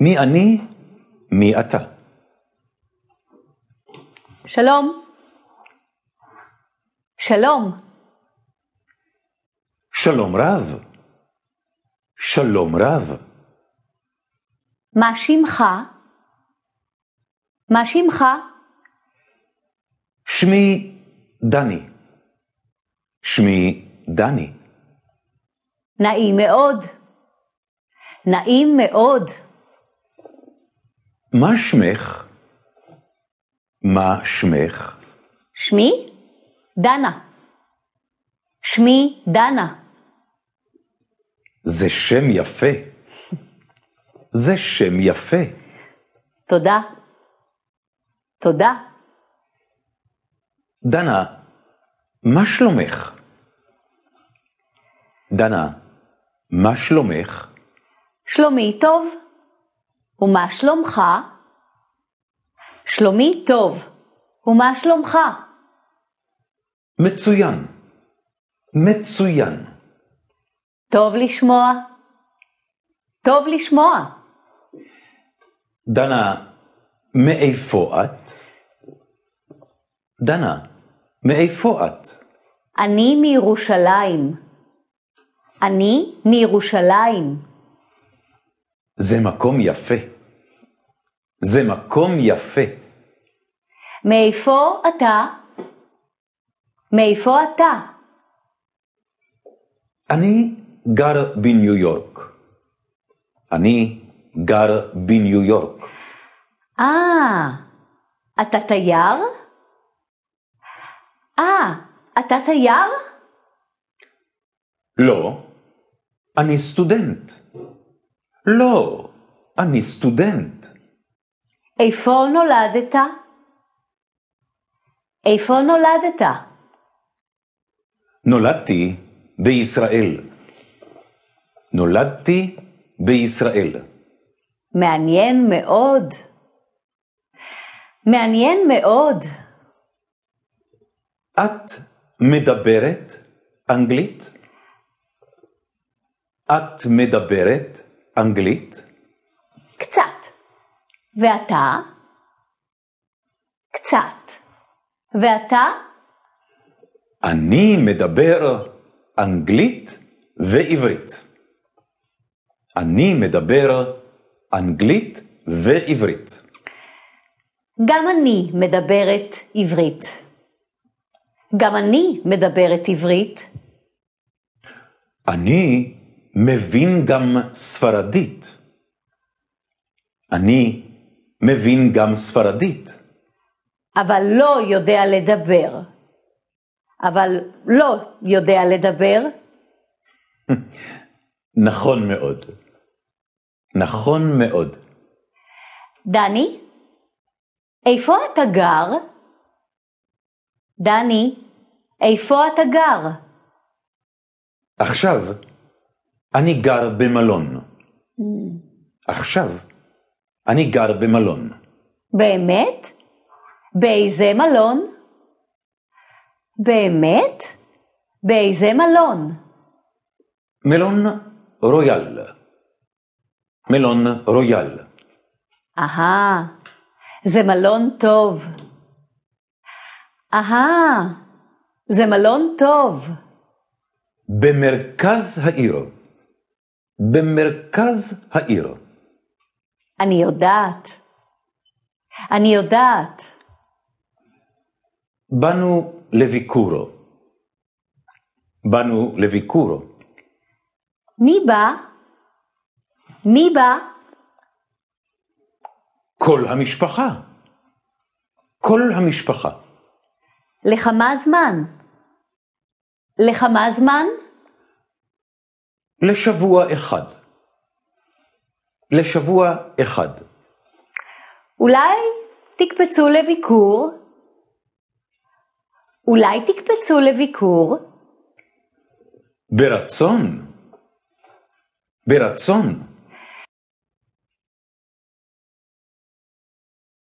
מי אני? מי אתה? שלום. שלום. שלום רב. שלום רב. מה שמך? מה שמך? שמי דני. שמי דני. נעים מאוד. נעים מאוד. מה שמך? מה שמך? שמי? דנה. שמי דנה. זה שם יפה. זה שם יפה. תודה. תודה. דנה, מה שלומך? דנה, מה שלומך? שלומי טוב. ומה שלומך? שלומי טוב. ומה שלומך? מצוין. מצוין. טוב לשמוע. טוב לשמוע. דנה, מאיפה את? דנה, מאיפה את? אני מירושלים. אני מירושלים. זה מקום יפה. זה מקום יפה. מאיפה אתה? מאיפה אתה? אני גר בניו יורק. אני גר בניו יורק. אה, אתה תייר? אה, אתה תייר? לא, אני סטודנט. לא, אני סטודנט. איפה נולדת? איפה נולדת? נולדתי בישראל. נולדתי בישראל. מעניין מאוד. מעניין מאוד. את מדברת אנגלית? את מדברת אנגלית? קצת. ואתה? קצת. ואתה? אני מדבר אנגלית ועברית. אני מדבר אנגלית ועברית. גם אני מדברת עברית. גם אני מדברת עברית. אני מבין גם ספרדית. אני מבין גם ספרדית. אבל לא יודע לדבר. אבל לא יודע לדבר. נכון מאוד. נכון מאוד. דני, איפה אתה גר? דני, איפה אתה גר? עכשיו אני גר במלון. עכשיו אני גר במלון. באמת? באיזה מלון? באמת? באיזה מלון? מלון רויאל. מלון רויאל. אהה, זה מלון טוב. אהה, זה מלון טוב. במרכז העיר. במרכז העיר. אני יודעת. אני יודעת. באנו לביקורו. באנו לביקורו. מי בא? מי בא? כל המשפחה. כל המשפחה. לכמה זמן? לכמה זמן? לשבוע אחד. לשבוע אחד. אולי תקפצו לביקור? אולי תקפצו לביקור? ברצון. ברצון.